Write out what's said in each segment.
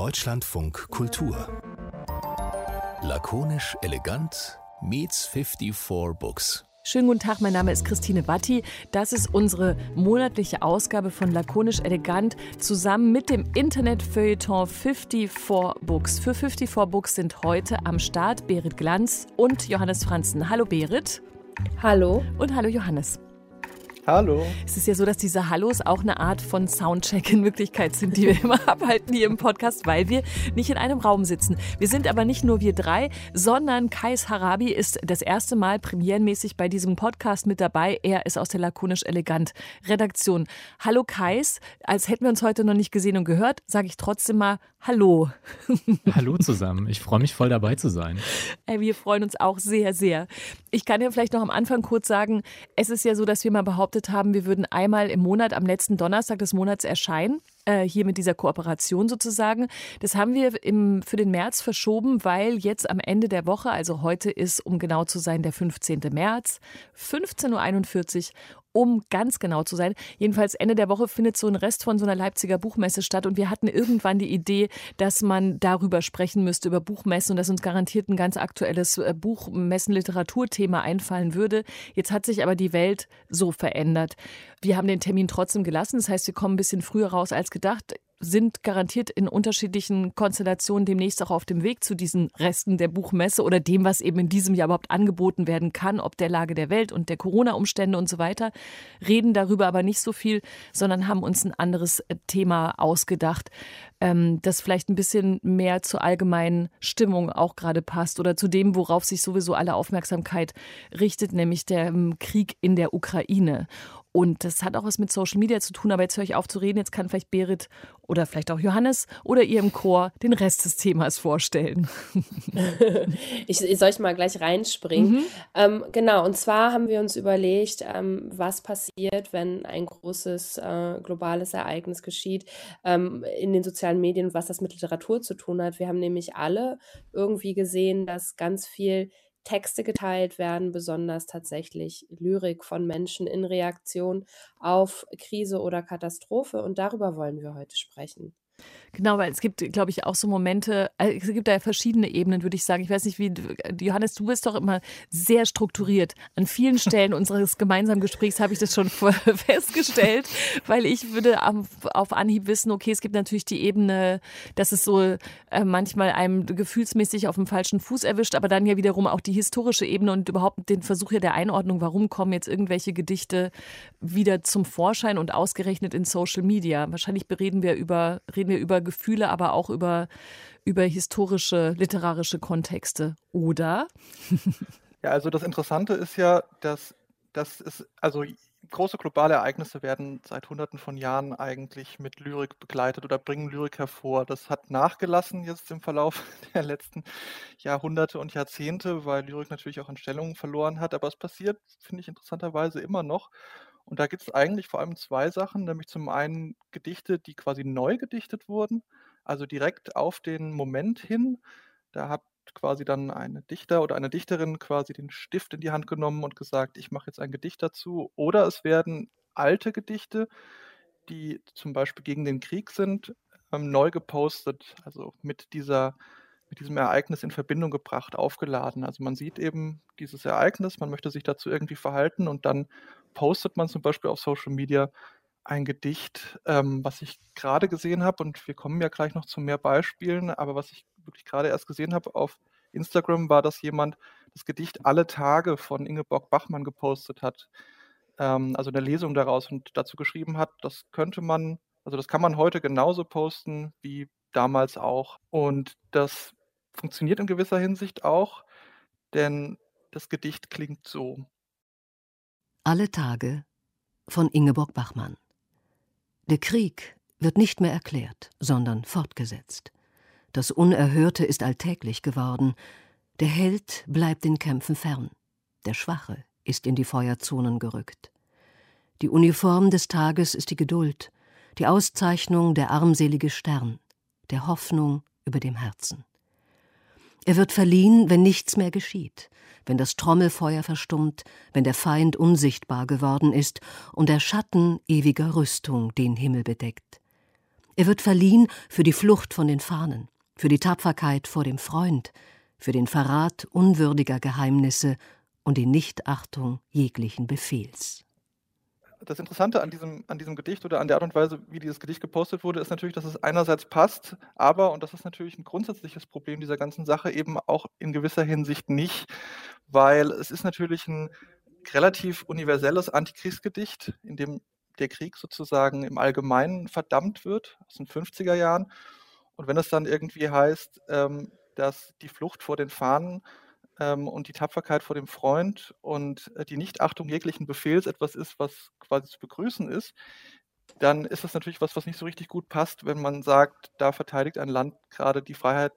Deutschlandfunk Kultur. Lakonisch elegant meets 54 Books. Schönen guten Tag, mein Name ist Christine Batti. Das ist unsere monatliche Ausgabe von Lakonisch Elegant zusammen mit dem Internet-Feuilleton 54 Books. Für 54 Books sind heute am Start Berit Glanz und Johannes Franzen. Hallo Berit. Hallo. Und hallo Johannes. Hallo. Es ist ja so, dass diese Hallos auch eine Art von Soundcheck in Wirklichkeit sind, die wir immer abhalten hier im Podcast, weil wir nicht in einem Raum sitzen. Wir sind aber nicht nur wir drei, sondern Kais Harabi ist das erste Mal premierenmäßig bei diesem Podcast mit dabei. Er ist aus der Lakonisch Elegant Redaktion. Hallo Kais, als hätten wir uns heute noch nicht gesehen und gehört, sage ich trotzdem mal Hallo. Hallo zusammen. Ich freue mich voll dabei zu sein. Wir freuen uns auch sehr, sehr. Ich kann ja vielleicht noch am Anfang kurz sagen, es ist ja so, dass wir mal behauptet haben, wir würden einmal im Monat am letzten Donnerstag des Monats erscheinen äh, hier mit dieser Kooperation sozusagen. Das haben wir im, für den März verschoben, weil jetzt am Ende der Woche, also heute ist, um genau zu sein, der 15. März, 15.41 Uhr um ganz genau zu sein. Jedenfalls Ende der Woche findet so ein Rest von so einer Leipziger Buchmesse statt und wir hatten irgendwann die Idee, dass man darüber sprechen müsste, über Buchmessen und dass uns garantiert ein ganz aktuelles äh, Buchmessen-Literaturthema einfallen würde. Jetzt hat sich aber die Welt so verändert. Wir haben den Termin trotzdem gelassen, das heißt, wir kommen ein bisschen früher raus als gedacht sind garantiert in unterschiedlichen Konstellationen demnächst auch auf dem Weg zu diesen Resten der Buchmesse oder dem, was eben in diesem Jahr überhaupt angeboten werden kann, ob der Lage der Welt und der Corona-Umstände und so weiter. Reden darüber aber nicht so viel, sondern haben uns ein anderes Thema ausgedacht, ähm, das vielleicht ein bisschen mehr zur allgemeinen Stimmung auch gerade passt oder zu dem, worauf sich sowieso alle Aufmerksamkeit richtet, nämlich der Krieg in der Ukraine. Und das hat auch was mit Social Media zu tun, aber jetzt höre ich auf zu reden. Jetzt kann vielleicht Berit oder vielleicht auch Johannes oder ihr im Chor den Rest des Themas vorstellen. ich, soll ich mal gleich reinspringen? Mhm. Ähm, genau, und zwar haben wir uns überlegt, ähm, was passiert, wenn ein großes äh, globales Ereignis geschieht ähm, in den sozialen Medien und was das mit Literatur zu tun hat. Wir haben nämlich alle irgendwie gesehen, dass ganz viel Texte geteilt werden, besonders tatsächlich Lyrik von Menschen in Reaktion auf Krise oder Katastrophe. Und darüber wollen wir heute sprechen. Genau, weil es gibt, glaube ich, auch so Momente, äh, es gibt da ja verschiedene Ebenen, würde ich sagen. Ich weiß nicht, wie, Johannes, du bist doch immer sehr strukturiert. An vielen Stellen unseres gemeinsamen Gesprächs habe ich das schon festgestellt, weil ich würde auf Anhieb wissen, okay, es gibt natürlich die Ebene, dass es so äh, manchmal einem gefühlsmäßig auf dem falschen Fuß erwischt, aber dann ja wiederum auch die historische Ebene und überhaupt den Versuch ja der Einordnung, warum kommen jetzt irgendwelche Gedichte wieder zum Vorschein und ausgerechnet in Social Media. Wahrscheinlich bereden wir über, reden wir über Gefühle, aber auch über, über historische, literarische Kontexte, oder? Ja, also das Interessante ist ja, dass, dass es, also große globale Ereignisse werden seit Hunderten von Jahren eigentlich mit Lyrik begleitet oder bringen Lyrik hervor. Das hat nachgelassen jetzt im Verlauf der letzten Jahrhunderte und Jahrzehnte, weil Lyrik natürlich auch an Stellungen verloren hat. Aber es passiert, finde ich interessanterweise immer noch. Und da gibt es eigentlich vor allem zwei Sachen, nämlich zum einen Gedichte, die quasi neu gedichtet wurden, also direkt auf den Moment hin. Da hat quasi dann ein Dichter oder eine Dichterin quasi den Stift in die Hand genommen und gesagt, ich mache jetzt ein Gedicht dazu. Oder es werden alte Gedichte, die zum Beispiel gegen den Krieg sind, ähm, neu gepostet, also mit dieser mit diesem Ereignis in Verbindung gebracht, aufgeladen. Also man sieht eben dieses Ereignis, man möchte sich dazu irgendwie verhalten und dann postet man zum Beispiel auf Social Media ein Gedicht, ähm, was ich gerade gesehen habe und wir kommen ja gleich noch zu mehr Beispielen, aber was ich wirklich gerade erst gesehen habe auf Instagram war, dass jemand das Gedicht Alle Tage von Ingeborg Bachmann gepostet hat, ähm, also eine Lesung daraus und dazu geschrieben hat, das könnte man, also das kann man heute genauso posten wie damals auch und das funktioniert in gewisser Hinsicht auch, denn das Gedicht klingt so. Alle Tage von Ingeborg Bachmann. Der Krieg wird nicht mehr erklärt, sondern fortgesetzt. Das Unerhörte ist alltäglich geworden. Der Held bleibt den Kämpfen fern. Der Schwache ist in die Feuerzonen gerückt. Die Uniform des Tages ist die Geduld, die Auszeichnung der armselige Stern, der Hoffnung über dem Herzen. Er wird verliehen, wenn nichts mehr geschieht, wenn das Trommelfeuer verstummt, wenn der Feind unsichtbar geworden ist und der Schatten ewiger Rüstung den Himmel bedeckt. Er wird verliehen für die Flucht von den Fahnen, für die Tapferkeit vor dem Freund, für den Verrat unwürdiger Geheimnisse und die Nichtachtung jeglichen Befehls das Interessante an diesem, an diesem Gedicht oder an der Art und Weise, wie dieses Gedicht gepostet wurde, ist natürlich, dass es einerseits passt, aber, und das ist natürlich ein grundsätzliches Problem dieser ganzen Sache, eben auch in gewisser Hinsicht nicht, weil es ist natürlich ein relativ universelles Antikriegsgedicht, in dem der Krieg sozusagen im Allgemeinen verdammt wird, aus den 50er Jahren. Und wenn es dann irgendwie heißt, ähm, dass die Flucht vor den Fahnen ähm, und die Tapferkeit vor dem Freund und äh, die Nichtachtung jeglichen Befehls etwas ist, was quasi zu begrüßen ist, dann ist das natürlich was, was nicht so richtig gut passt, wenn man sagt, da verteidigt ein Land gerade die Freiheit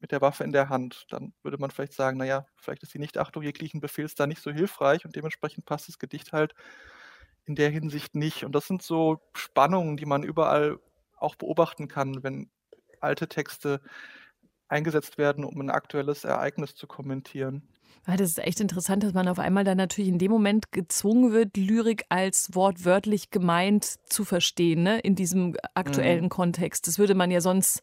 mit der Waffe in der Hand. Dann würde man vielleicht sagen, naja, vielleicht ist die Nichtachtung jeglichen Befehls da nicht so hilfreich und dementsprechend passt das Gedicht halt in der Hinsicht nicht. Und das sind so Spannungen, die man überall auch beobachten kann, wenn alte Texte eingesetzt werden, um ein aktuelles Ereignis zu kommentieren. Ja, das ist echt interessant, dass man auf einmal dann natürlich in dem Moment gezwungen wird, Lyrik als wortwörtlich gemeint zu verstehen, ne? in diesem aktuellen mhm. Kontext. Das würde man ja sonst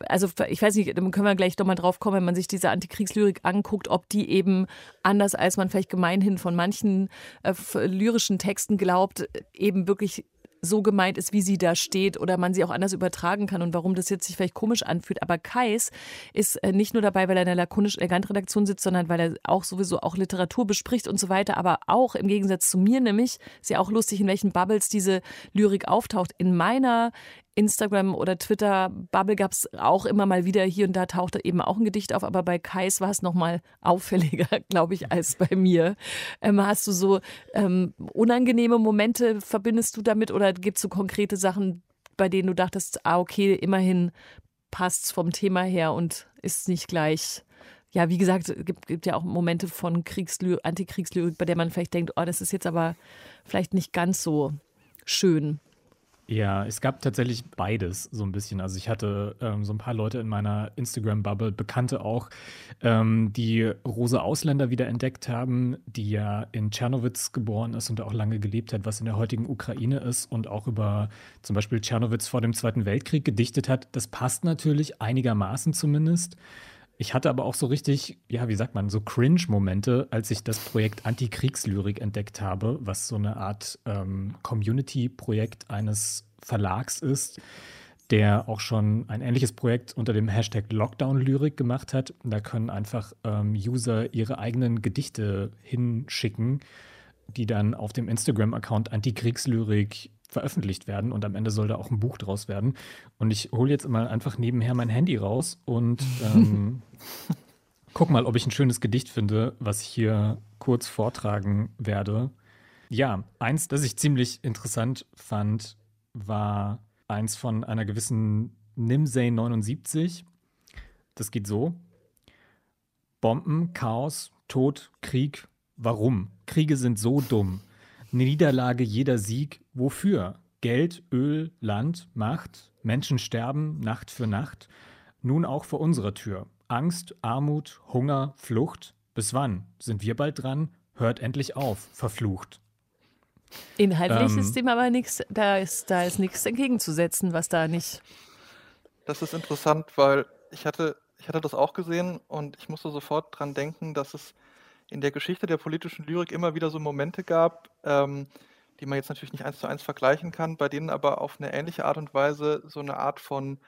also ich weiß nicht, dann können wir gleich nochmal drauf kommen, wenn man sich diese Antikriegslyrik anguckt, ob die eben anders als man vielleicht gemeinhin von manchen äh, lyrischen Texten glaubt, eben wirklich so gemeint ist, wie sie da steht oder man sie auch anders übertragen kann und warum das jetzt sich vielleicht komisch anfühlt. Aber Kais ist äh, nicht nur dabei, weil er in der lakonisch elegant Redaktion sitzt, sondern weil er auch sowieso auch Literatur bespricht und so weiter. Aber auch im Gegensatz zu mir nämlich, ist ja auch lustig, in welchen Bubbles diese Lyrik auftaucht. In meiner Instagram oder Twitter Bubble gab es auch immer mal wieder hier und da tauchte eben auch ein Gedicht auf, aber bei Kais war es noch mal auffälliger, glaube ich, als bei mir. Ähm, hast du so ähm, unangenehme Momente verbindest du damit oder gibt es so konkrete Sachen, bei denen du dachtest, ah okay, immerhin passt es vom Thema her und ist nicht gleich ja, wie gesagt, es gibt, gibt ja auch Momente von Kriegsly Antikriegslyrik, bei der man vielleicht denkt, oh, das ist jetzt aber vielleicht nicht ganz so schön. Ja, es gab tatsächlich beides so ein bisschen. Also ich hatte ähm, so ein paar Leute in meiner Instagram-Bubble, Bekannte auch, ähm, die Rose Ausländer wieder entdeckt haben, die ja in Tschernowitz geboren ist und auch lange gelebt hat, was in der heutigen Ukraine ist und auch über zum Beispiel Tschernowitz vor dem Zweiten Weltkrieg gedichtet hat. Das passt natürlich einigermaßen zumindest. Ich hatte aber auch so richtig, ja, wie sagt man, so Cringe-Momente, als ich das Projekt Antikriegslyrik entdeckt habe, was so eine Art ähm, Community-Projekt eines Verlags ist, der auch schon ein ähnliches Projekt unter dem Hashtag Lockdown-Lyrik gemacht hat. Da können einfach ähm, User ihre eigenen Gedichte hinschicken, die dann auf dem Instagram-Account Antikriegslyrik veröffentlicht werden und am Ende soll da auch ein Buch draus werden. Und ich hole jetzt mal einfach nebenher mein Handy raus und ähm, guck mal, ob ich ein schönes Gedicht finde, was ich hier kurz vortragen werde. Ja, eins, das ich ziemlich interessant fand, war eins von einer gewissen Nimsey 79. Das geht so. Bomben, Chaos, Tod, Krieg. Warum? Kriege sind so dumm. Niederlage, jeder Sieg. Wofür? Geld, Öl, Land, Macht. Menschen sterben Nacht für Nacht. Nun auch vor unserer Tür. Angst, Armut, Hunger, Flucht. Bis wann? Sind wir bald dran? Hört endlich auf, verflucht. Inhaltlich ähm, ist dem aber nichts, da ist, da ist nichts entgegenzusetzen, was da nicht. Das ist interessant, weil ich hatte, ich hatte das auch gesehen und ich musste sofort dran denken, dass es in der Geschichte der politischen Lyrik immer wieder so Momente gab, ähm, die man jetzt natürlich nicht eins zu eins vergleichen kann, bei denen aber auf eine ähnliche Art und Weise so eine Art von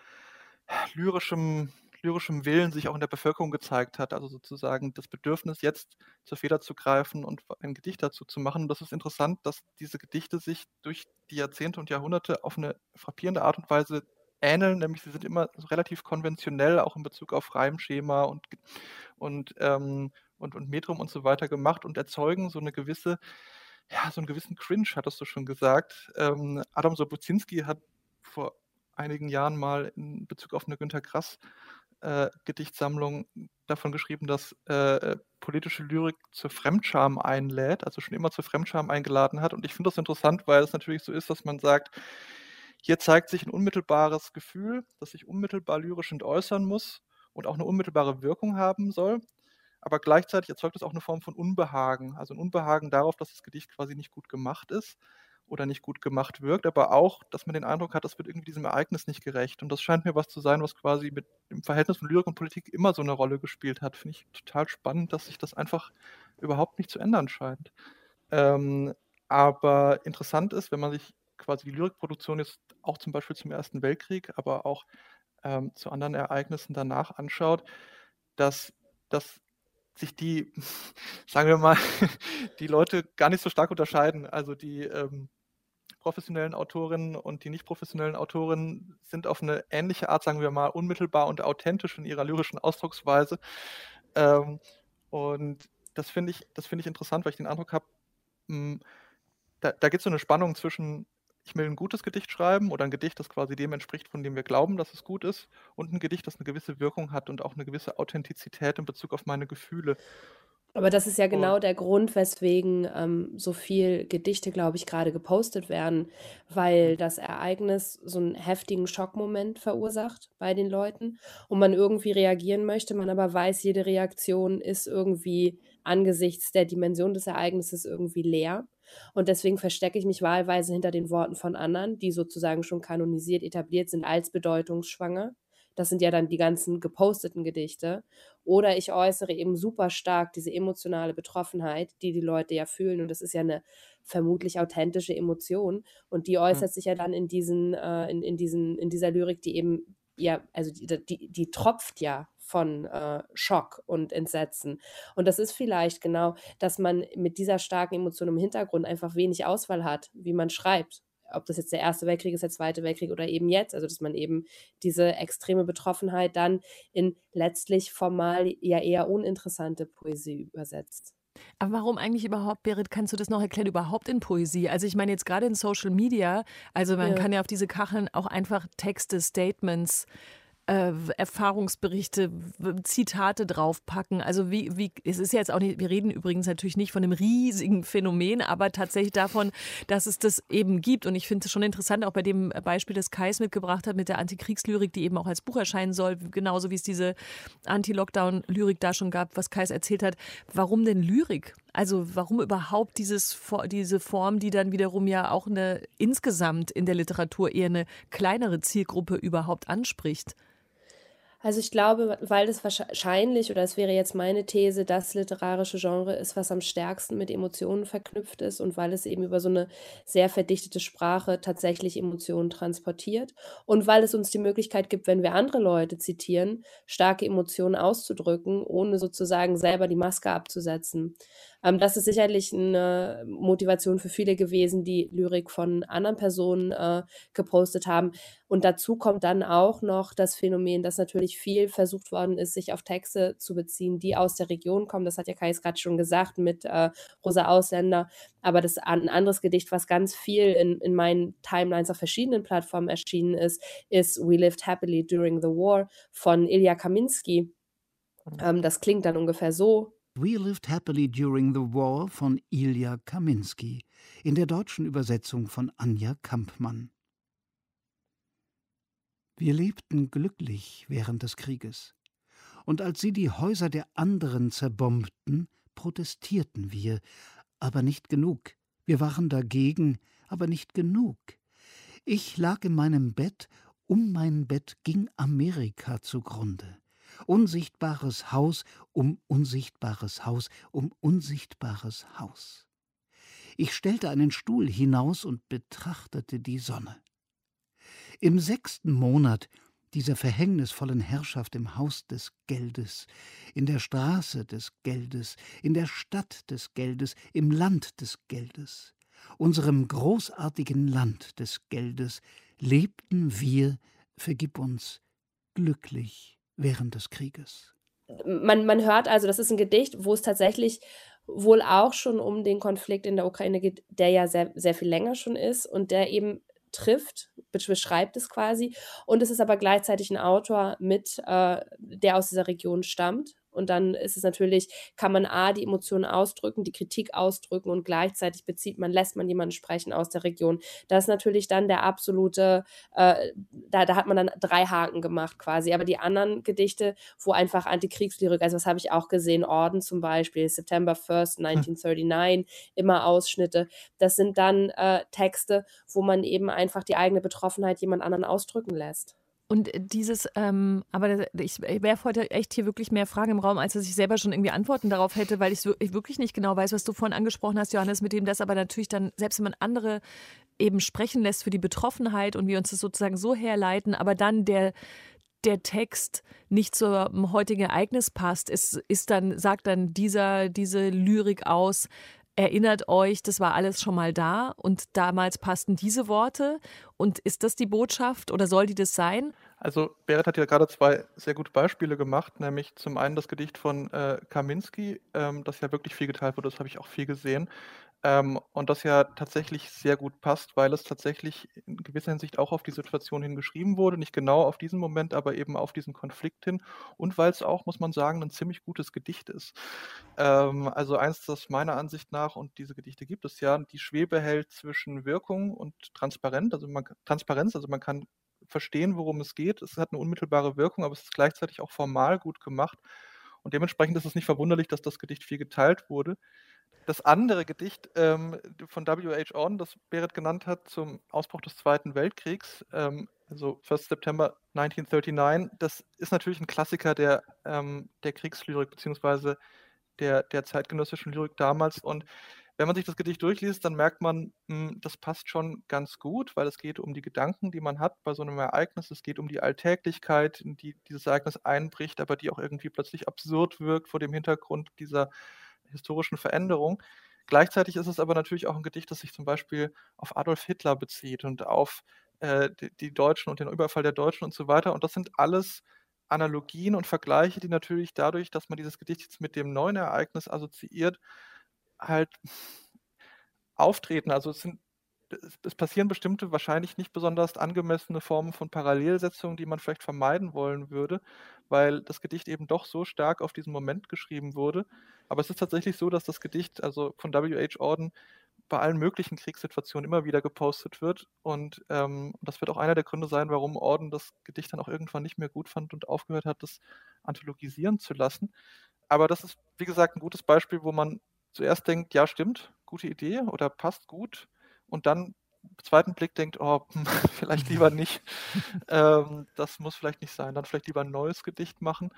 lyrischem, lyrischem Willen sich auch in der Bevölkerung gezeigt hat. Also sozusagen das Bedürfnis, jetzt zur Feder zu greifen und ein Gedicht dazu zu machen. Und das ist interessant, dass diese Gedichte sich durch die Jahrzehnte und Jahrhunderte auf eine frappierende Art und Weise ähneln, nämlich sie sind immer relativ konventionell, auch in Bezug auf Reimschema und, und ähm, und, und Metrum und so weiter gemacht und erzeugen so eine gewisse, ja, so einen gewissen Cringe, hattest du schon gesagt. Ähm, Adam Sobozinski hat vor einigen Jahren mal in Bezug auf eine Günter Grass äh, Gedichtsammlung davon geschrieben, dass äh, politische Lyrik zur Fremdscham einlädt, also schon immer zur Fremdscham eingeladen hat. Und ich finde das interessant, weil es natürlich so ist, dass man sagt, hier zeigt sich ein unmittelbares Gefühl, das sich unmittelbar lyrisch entäußern muss und auch eine unmittelbare Wirkung haben soll aber gleichzeitig erzeugt es auch eine Form von Unbehagen, also ein Unbehagen darauf, dass das Gedicht quasi nicht gut gemacht ist. oder nicht gut gemacht wirkt, aber auch, dass man den Eindruck hat, das wird irgendwie diesem Ereignis nicht gerecht. Und das scheint mir was zu sein, was quasi mit dem Verhältnis von Lyrik und Politik immer so eine Rolle gespielt hat. Finde ich total spannend, dass sich das einfach überhaupt nicht zu ändern scheint. Ähm, aber interessant ist, wenn man sich quasi die Lyrikproduktion jetzt auch zum Beispiel zum Ersten Weltkrieg, aber auch ähm, zu anderen Ereignissen danach anschaut, dass, dass sich die, sagen wir mal, die Leute gar nicht so stark unterscheiden. Also die ähm, professionellen Autorinnen und die nicht professionellen Autorinnen sind auf eine ähnliche Art, sagen wir mal, unmittelbar und authentisch in ihrer lyrischen Ausdrucksweise. Ähm, und das finde ich, das ich interessant, weil ich den Eindruck habe, hm, da, da gibt es so eine Spannung zwischen ich will ein gutes Gedicht schreiben oder ein Gedicht, das quasi dem entspricht, von dem wir glauben, dass es gut ist, und ein Gedicht, das eine gewisse Wirkung hat und auch eine gewisse Authentizität in Bezug auf meine Gefühle. Aber das ist ja genau der Grund, weswegen ähm, so viel Gedichte, glaube ich, gerade gepostet werden, weil das Ereignis so einen heftigen Schockmoment verursacht bei den Leuten und man irgendwie reagieren möchte, man aber weiß, jede Reaktion ist irgendwie angesichts der Dimension des Ereignisses irgendwie leer. Und deswegen verstecke ich mich wahlweise hinter den Worten von anderen, die sozusagen schon kanonisiert, etabliert sind als bedeutungsschwanger. Das sind ja dann die ganzen geposteten Gedichte. Oder ich äußere eben super stark diese emotionale Betroffenheit, die die Leute ja fühlen. Und das ist ja eine vermutlich authentische Emotion. Und die äußert sich ja dann in diesen, äh, in, in diesen, in dieser Lyrik, die eben, ja, also die, die, die tropft ja von äh, Schock und Entsetzen. Und das ist vielleicht genau, dass man mit dieser starken Emotion im Hintergrund einfach wenig Auswahl hat, wie man schreibt. Ob das jetzt der Erste Weltkrieg ist, der Zweite Weltkrieg oder eben jetzt. Also, dass man eben diese extreme Betroffenheit dann in letztlich formal ja eher uninteressante Poesie übersetzt. Aber warum eigentlich überhaupt, Berit, kannst du das noch erklären, überhaupt in Poesie? Also ich meine jetzt gerade in Social Media, also man ja. kann ja auf diese Kacheln auch einfach Texte, Statements äh, Erfahrungsberichte, Zitate draufpacken. Also wie, wie, es ist jetzt auch nicht, wir reden übrigens natürlich nicht von einem riesigen Phänomen, aber tatsächlich davon, dass es das eben gibt. Und ich finde es schon interessant, auch bei dem Beispiel, das Kais mitgebracht hat mit der Antikriegslyrik, die eben auch als Buch erscheinen soll, genauso wie es diese Anti-Lockdown-Lyrik da schon gab, was Kais erzählt hat. Warum denn Lyrik? Also warum überhaupt dieses, diese Form, die dann wiederum ja auch eine insgesamt in der Literatur eher eine kleinere Zielgruppe überhaupt anspricht? Also ich glaube, weil das wahrscheinlich, oder es wäre jetzt meine These, das literarische Genre ist, was am stärksten mit Emotionen verknüpft ist und weil es eben über so eine sehr verdichtete Sprache tatsächlich Emotionen transportiert und weil es uns die Möglichkeit gibt, wenn wir andere Leute zitieren, starke Emotionen auszudrücken, ohne sozusagen selber die Maske abzusetzen. Ähm, das ist sicherlich eine Motivation für viele gewesen, die Lyrik von anderen Personen äh, gepostet haben. Und dazu kommt dann auch noch das Phänomen, dass natürlich viel versucht worden ist, sich auf Texte zu beziehen, die aus der Region kommen. Das hat ja Kai gerade schon gesagt mit äh, Rosa Ausländer. Aber das ein anderes Gedicht, was ganz viel in, in meinen Timelines auf verschiedenen Plattformen erschienen ist, ist We Lived Happily During the War von Ilya Kaminski. Mhm. Ähm, das klingt dann ungefähr so. We Lived Happily During the War von Ilja Kaminski in der deutschen Übersetzung von Anja Kampmann. Wir lebten glücklich während des Krieges. Und als sie die Häuser der anderen zerbombten, protestierten wir, aber nicht genug. Wir waren dagegen, aber nicht genug. Ich lag in meinem Bett, um mein Bett ging Amerika zugrunde. Unsichtbares Haus um unsichtbares Haus um unsichtbares Haus. Ich stellte einen Stuhl hinaus und betrachtete die Sonne. Im sechsten Monat dieser verhängnisvollen Herrschaft im Haus des Geldes, in der Straße des Geldes, in der Stadt des Geldes, im Land des Geldes, unserem großartigen Land des Geldes, lebten wir, vergib uns, glücklich während des Krieges. Man, man hört also, das ist ein Gedicht, wo es tatsächlich wohl auch schon um den Konflikt in der Ukraine geht, der ja sehr, sehr viel länger schon ist und der eben trifft, beschreibt es quasi. Und es ist aber gleichzeitig ein Autor mit, äh, der aus dieser Region stammt Und dann ist es natürlich, kann man A, die Emotionen ausdrücken, die Kritik ausdrücken und gleichzeitig bezieht man, lässt man jemanden sprechen aus der Region. Das ist natürlich dann der absolute, äh, da, da hat man dann drei Haken gemacht quasi. Aber die anderen Gedichte, wo einfach Antikriegslyrik, also das habe ich auch gesehen, Orden zum Beispiel, September 1st, 1939, hm. immer Ausschnitte. Das sind dann äh, Texte, wo man eben einfach die eigene Betroffenheit jemand anderen ausdrücken lässt. Und dieses, ähm, aber ich werfe heute echt hier wirklich mehr Fragen im Raum, als dass ich selber schon irgendwie Antworten darauf hätte, weil ich wirklich nicht genau weiß, was du vorhin angesprochen hast, Johannes, mit dem das aber natürlich dann, selbst wenn man andere eben sprechen lässt für die Betroffenheit und wir uns das sozusagen so herleiten, aber dann der, der Text nicht zum heutigen Ereignis passt, ist, ist dann, sagt dann dieser, diese Lyrik aus, erinnert euch, das war alles schon mal da und damals passten diese Worte. Und ist das die Botschaft oder soll die das sein? Also Berit hat ja gerade zwei sehr gute Beispiele gemacht, nämlich zum einen das Gedicht von äh, Kaminski, ähm, das ja wirklich viel geteilt wurde, das habe ich auch viel gesehen. Ähm, und das ja tatsächlich sehr gut passt, weil es tatsächlich in gewisser Hinsicht auch auf die Situation hin geschrieben wurde. Nicht genau auf diesen Moment, aber eben auf diesen Konflikt hin. Und weil es auch, muss man sagen, ein ziemlich gutes Gedicht ist. Ähm, also eins, das meiner Ansicht nach, und diese Gedichte gibt es ja, die Schwebe hält zwischen Wirkung und Transparenz. Also man, Transparenz, also man kann verstehen, worum es geht. Es hat eine unmittelbare Wirkung, aber es ist gleichzeitig auch formal gut gemacht. Und dementsprechend ist es nicht verwunderlich, dass das Gedicht viel geteilt wurde das andere Gedicht ähm, von W.H. Auden, das Berit genannt hat, zum Ausbruch des Zweiten Weltkriegs, ähm, also 1. September 1939, das ist natürlich ein Klassiker der, ähm, der Kriegslyrik beziehungsweise der, der zeitgenössischen Lyrik damals. Und wenn man sich das Gedicht durchliest, dann merkt man, mh, hm, das passt schon ganz gut, weil es geht um die Gedanken, die man hat bei so einem Ereignis. Es geht um die Alltäglichkeit, in die dieses Ereignis einbricht, aber die auch irgendwie plötzlich absurd wirkt vor dem Hintergrund dieser historischen Veränderung. Gleichzeitig ist es aber natürlich auch ein Gedicht, das sich zum Beispiel auf Adolf Hitler bezieht und auf äh, die, die, Deutschen und den Überfall der Deutschen und so weiter. Und das sind alles Analogien und Vergleiche, die natürlich dadurch, dass man dieses Gedicht jetzt mit dem neuen Ereignis assoziiert, halt auftreten. Also es sind es passieren bestimmte, wahrscheinlich nicht besonders angemessene Formen von Parallelsetzungen, die man vielleicht vermeiden wollen würde, weil das Gedicht eben doch so stark auf diesen Moment geschrieben wurde. Aber es ist tatsächlich so, dass das Gedicht, also von W.H. Auden, bei allen möglichen Kriegssituationen immer wieder gepostet wird. Und ähm, das wird auch einer der Gründe sein, warum Orden das Gedicht dann auch irgendwann nicht mehr gut fand und aufgehört hat, das anthologisieren zu lassen. Aber das ist, wie gesagt, ein gutes Beispiel, wo man zuerst denkt, ja, stimmt, gute Idee oder passt gut und dann im zweiten Blick denkt, oh, vielleicht lieber nicht. ähm, das muss vielleicht nicht sein. Dann vielleicht lieber ein neues Gedicht machen.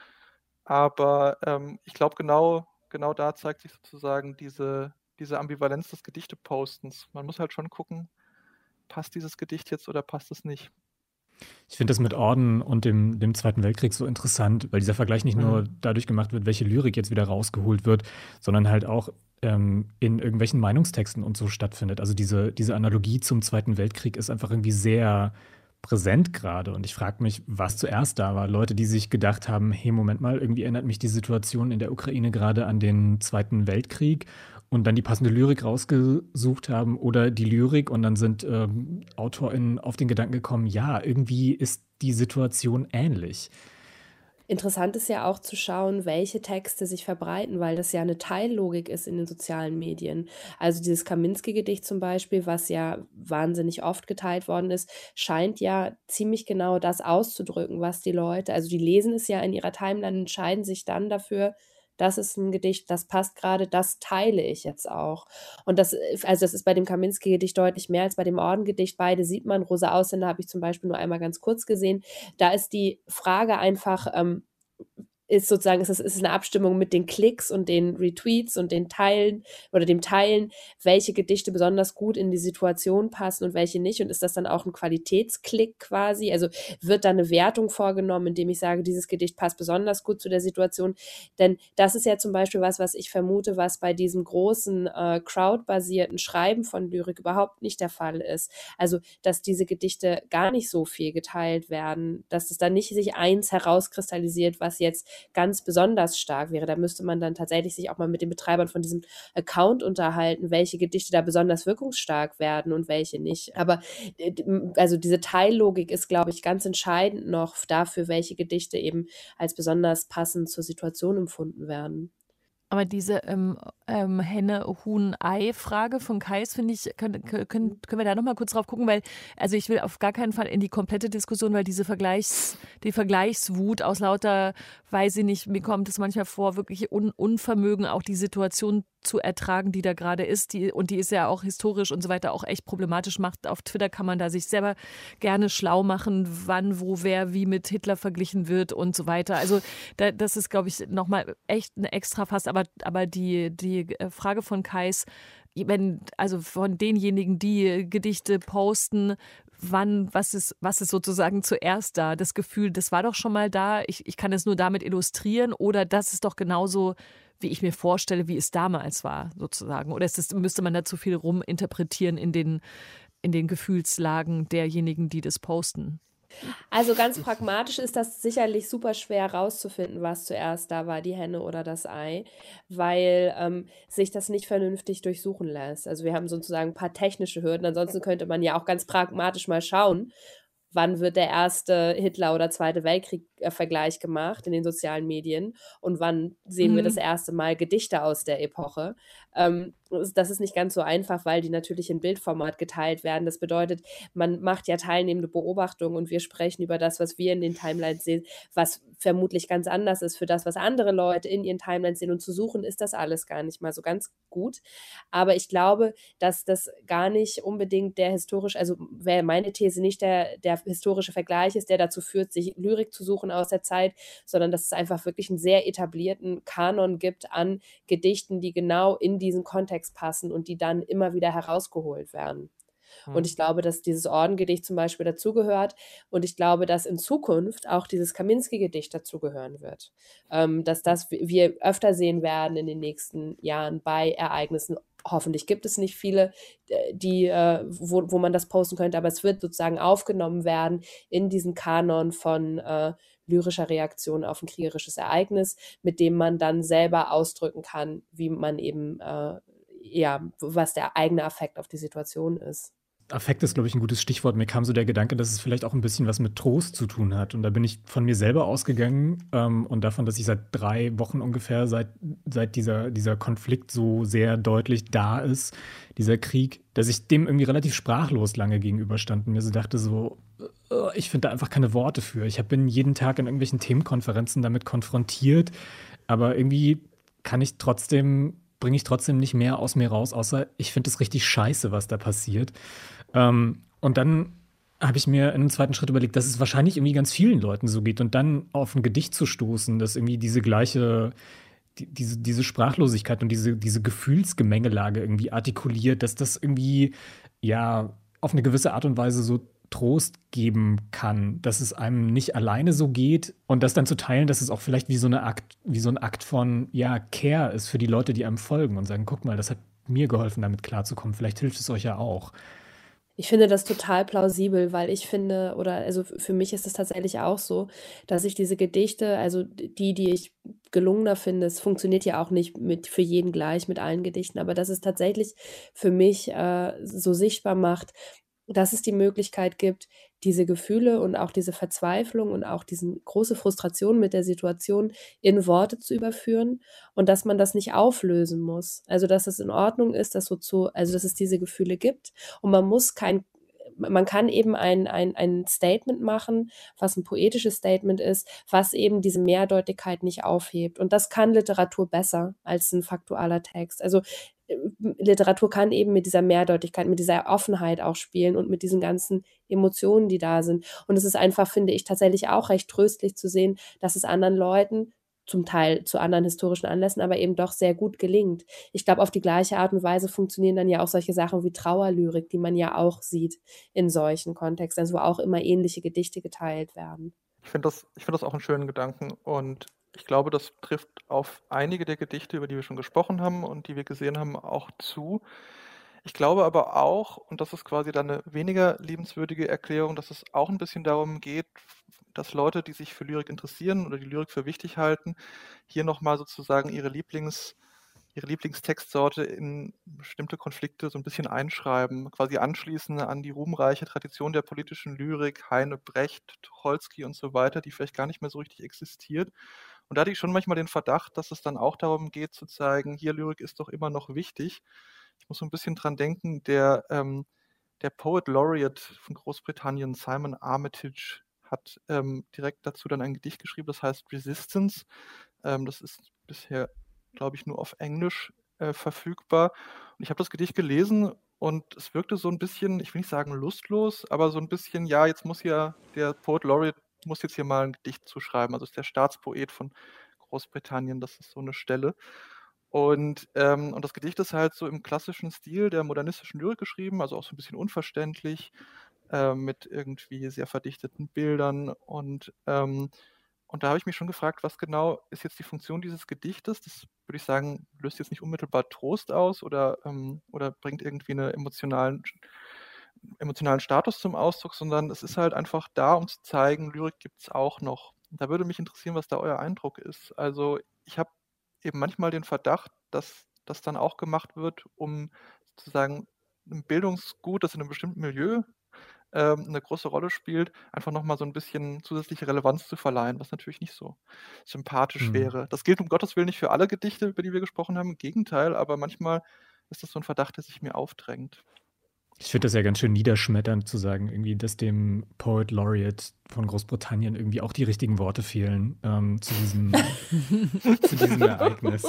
Aber ähm, ich glaube, genau, genau da zeigt sich sozusagen diese, diese Ambivalenz des Gedichtepostens. Man muss halt schon gucken, passt dieses Gedicht jetzt oder passt es nicht. Ich finde das mit Orden und dem, dem Zweiten Weltkrieg so interessant, weil dieser Vergleich nicht nur mhm. dadurch gemacht wird, welche Lyrik jetzt wieder rausgeholt wird, sondern halt auch ähm, in irgendwelchen Meinungstexten und so stattfindet. Also diese, diese Analogie zum Zweiten Weltkrieg ist einfach irgendwie sehr präsent gerade. Und ich frage mich, was zuerst da war. Leute, die sich gedacht haben, hey, Moment mal, irgendwie erinnert mich die Situation in der Ukraine gerade an den Zweiten Weltkrieg und dann die passende Lyrik rausgesucht haben oder die Lyrik und dann sind ähm, AutorInnen auf den Gedanken gekommen, ja, irgendwie ist die Situation ähnlich. Interessant ist ja auch zu schauen, welche Texte sich verbreiten, weil das ja eine Teillogik ist in den sozialen Medien. Also dieses Kaminski-Gedicht zum Beispiel, was ja wahnsinnig oft geteilt worden ist, scheint ja ziemlich genau das auszudrücken, was die Leute, also die lesen es ja in ihrer Timeline, entscheiden sich dann dafür, das ist ein Gedicht, das passt gerade, das teile ich jetzt auch. Und das, also das ist bei dem Kaminski-Gedicht deutlich mehr als bei dem Orden-Gedicht. Beide sieht man. Rosa Ausländer habe ich zum Beispiel nur einmal ganz kurz gesehen. Da ist die Frage einfach, ähm, ist sozusagen, ist es ist eine Abstimmung mit den Klicks und den Retweets und den Teilen oder dem Teilen, welche Gedichte besonders gut in die Situation passen und welche nicht. Und ist das dann auch ein Qualitätsklick quasi? Also wird da eine Wertung vorgenommen, indem ich sage, dieses Gedicht passt besonders gut zu der Situation? Denn das ist ja zum Beispiel was, was ich vermute, was bei diesem großen äh, crowdbasierten Schreiben von Lyrik überhaupt nicht der Fall ist. Also, dass diese Gedichte gar nicht so viel geteilt werden, dass es da nicht sich eins herauskristallisiert, was jetzt ganz besonders stark wäre. Da müsste man dann tatsächlich sich auch mal mit den Betreibern von diesem Account unterhalten, welche Gedichte da besonders wirkungsstark werden und welche nicht. Aber äh, also diese Teillogik ist, glaube ich, ganz entscheidend noch dafür, welche Gedichte eben als besonders passend zur Situation empfunden werden. Aber diese ähm, ähm, Henne-Huhn-Ei-Frage von Kais, finde ich, können, können, können wir da nochmal kurz drauf gucken, weil, also ich will auf gar keinen Fall in die komplette Diskussion, weil diese Vergleichs, die Vergleichswut aus lauter, weiß ich nicht, mir kommt es manchmal vor, wirklich Un Unvermögen, auch die Situation zu ertragen, die da gerade ist. Die, und die ist ja auch historisch und so weiter auch echt problematisch macht. Auf Twitter kann man da sich selber gerne schlau machen, wann, wo, wer, wie mit Hitler verglichen wird und so weiter. Also da, das ist, glaube ich, nochmal echt ein extra Fass. Aber, aber die, die äh, Frage von Kais, wenn, also von denjenigen, die Gedichte posten, wann, was ist, was ist sozusagen zuerst da? Das Gefühl, das war doch schon mal da, ich, ich kann es nur damit illustrieren oder das ist doch genauso wie ich mir vorstelle, wie es damals war, sozusagen? Oder das, müsste man da zu viel ruminterpretieren in den, in den Gefühlslagen derjenigen, die das posten? Also ganz pragmatisch ist das sicherlich super schwer herauszufinden, was zuerst da war, die Henne oder das Ei, weil ähm, sich das nicht vernünftig durchsuchen lässt. Also wir haben sozusagen ein paar technische Hürden. Ansonsten könnte man ja auch ganz pragmatisch mal schauen, wann wird der erste Hitler- oder Zweite Weltkrieg-Vergleich äh, gemacht in den sozialen Medien und wann sehen mhm. wir das erste Mal Gedichte aus der Epoche. Ähm, das ist nicht ganz so einfach, weil die natürlich in Bildformat geteilt werden. Das bedeutet, man macht ja teilnehmende Beobachtungen und wir sprechen über das, was wir in den Timelines sehen, was vermutlich ganz anders ist für das, was andere Leute in ihren Timelines sehen. Und zu suchen ist das alles gar nicht mal so ganz gut. Aber ich glaube, dass das gar nicht unbedingt der historisch, also wäre meine These nicht der, der historische Vergleich ist, der dazu führt, sich Lyrik zu suchen aus der Zeit, sondern dass es einfach wirklich einen sehr etablierten Kanon gibt an Gedichten, die genau in diesen Kontext passen und die dann immer wieder herausgeholt werden. Und hm. ich glaube, dass dieses Ordengedicht zum Beispiel dazugehört. Und ich glaube, dass in Zukunft auch dieses Kaminski-Gedicht dazugehören wird. Ähm, dass das wir öfter sehen werden in den nächsten Jahren bei Ereignissen. Hoffentlich gibt es nicht viele, äh, die, äh, wo, wo man das posten könnte, aber es wird sozusagen aufgenommen werden in diesen Kanon von äh, lyrischer Reaktion auf ein kriegerisches Ereignis, mit dem man dann selber ausdrücken kann, wie man eben, äh, ja, was der eigene Affekt auf die Situation ist. Affekt ist, glaube ich, ein gutes Stichwort. Mir kam so der Gedanke, dass es vielleicht auch ein bisschen was mit Trost zu tun hat. Und da bin ich von mir selber ausgegangen ähm, und davon, dass ich seit drei Wochen ungefähr, seit, seit dieser, dieser Konflikt so sehr deutlich da ist, dieser Krieg, dass ich dem irgendwie relativ sprachlos lange gegenüberstand und mir so dachte, so, äh, ich finde da einfach keine Worte für. Ich bin jeden Tag in irgendwelchen Themenkonferenzen damit konfrontiert, aber irgendwie kann ich trotzdem bringe ich trotzdem nicht mehr aus mir raus, außer ich finde es richtig scheiße, was da passiert. Ähm, und dann habe ich mir in einem zweiten Schritt überlegt, dass es wahrscheinlich irgendwie ganz vielen Leuten so geht und dann auf ein Gedicht zu stoßen, das irgendwie diese gleiche, die, diese, diese Sprachlosigkeit und diese, diese Gefühlsgemengelage irgendwie artikuliert, dass das irgendwie ja auf eine gewisse Art und Weise so Trost geben kann, dass es einem nicht alleine so geht und das dann zu teilen, dass es auch vielleicht wie so, eine Akt, wie so ein Akt von ja, Care ist für die Leute, die einem folgen und sagen, guck mal, das hat mir geholfen, damit klarzukommen. Vielleicht hilft es euch ja auch. Ich finde das total plausibel, weil ich finde, oder also für mich ist es tatsächlich auch so, dass ich diese Gedichte, also die, die ich gelungener finde, es funktioniert ja auch nicht mit für jeden gleich mit allen Gedichten, aber dass es tatsächlich für mich äh, so sichtbar macht, dass es die Möglichkeit gibt, diese Gefühle und auch diese Verzweiflung und auch diese große Frustration mit der Situation in Worte zu überführen und dass man das nicht auflösen muss. Also dass es in Ordnung ist, dass so zu, also dass es diese Gefühle gibt und man muss kein man kann eben ein, ein, ein Statement machen, was ein poetisches Statement ist, was eben diese Mehrdeutigkeit nicht aufhebt. Und das kann Literatur besser als ein faktualer Text. Also Literatur kann eben mit dieser Mehrdeutigkeit, mit dieser Offenheit auch spielen und mit diesen ganzen Emotionen, die da sind. Und es ist einfach, finde ich, tatsächlich auch recht tröstlich zu sehen, dass es anderen Leuten zum Teil zu anderen historischen Anlässen, aber eben doch sehr gut gelingt. Ich glaube, auf die gleiche Art und Weise funktionieren dann ja auch solche Sachen wie Trauerlyrik, die man ja auch sieht in solchen Kontexten, also wo auch immer ähnliche Gedichte geteilt werden. Ich finde das, find das auch einen schönen Gedanken und ich glaube, das trifft auf einige der Gedichte, über die wir schon gesprochen haben und die wir gesehen haben, auch zu. Ich glaube aber auch, und das ist quasi dann eine weniger liebenswürdige Erklärung, dass es auch ein bisschen darum geht, dass Leute, die sich für Lyrik interessieren oder die Lyrik für wichtig halten, hier nochmal sozusagen ihre Lieblings- ihre Lieblingstextsorte in bestimmte Konflikte so ein bisschen einschreiben, quasi anschließen an die ruhmreiche Tradition der politischen Lyrik, Heine, Brecht, Tucholsky und so weiter, die vielleicht gar nicht mehr so richtig existiert. Und da hatte ich schon manchmal den Verdacht, dass es dann auch darum geht zu zeigen, hier Lyrik ist doch immer noch wichtig. Ich muss so ein bisschen dran denken, der, ähm, der Poet Laureate von Großbritannien, Simon Armitage, hat ähm, direkt dazu dann ein Gedicht geschrieben, das heißt Resistance. Ähm, das ist bisher glaube ich, nur auf Englisch äh, verfügbar. Und ich habe das Gedicht gelesen und es wirkte so ein bisschen, ich will nicht sagen lustlos, aber so ein bisschen, ja, jetzt muss ja der Poet Laureate muss jetzt hier mal ein Gedicht zuschreiben. Also ist der Staatspoet von Großbritannien, das ist so eine Stelle. Und, ähm, und das Gedicht ist halt so im klassischen Stil der modernistischen Lyrik geschrieben, also auch so ein bisschen unverständlich, äh, mit irgendwie sehr verdichteten Bildern und ähm, und da habe ich mich schon gefragt, was genau ist jetzt die Funktion dieses Gedichtes? Das würde ich sagen, löst jetzt nicht unmittelbar Trost aus oder, ähm, oder bringt irgendwie einen emotionalen, emotionalen Status zum Ausdruck, sondern es ist halt einfach da, um zu zeigen, Lyrik gibt es auch noch. Da würde mich interessieren, was da euer Eindruck ist. Also ich habe eben manchmal den Verdacht, dass das dann auch gemacht wird, um sozusagen ein Bildungsgut, das in einem bestimmten Milieu ähm, 'ne große Rolle spielt, einfach noch mal so ein bisschen zusätzliche Relevanz zu verleihen, was natürlich nicht so sympathisch Mhm. wäre. Das gilt um Gottes Willen nicht für alle Gedichte, über die wir gesprochen haben, im Gegenteil, aber manchmal ist das so ein Verdacht, der sich mir aufdrängt. Ich finde das ja ganz schön niederschmetternd zu sagen, irgendwie, dass dem Poet Laureate von Großbritannien irgendwie auch die richtigen Worte fehlen ähm, zu, diesem, zu diesem Ereignis.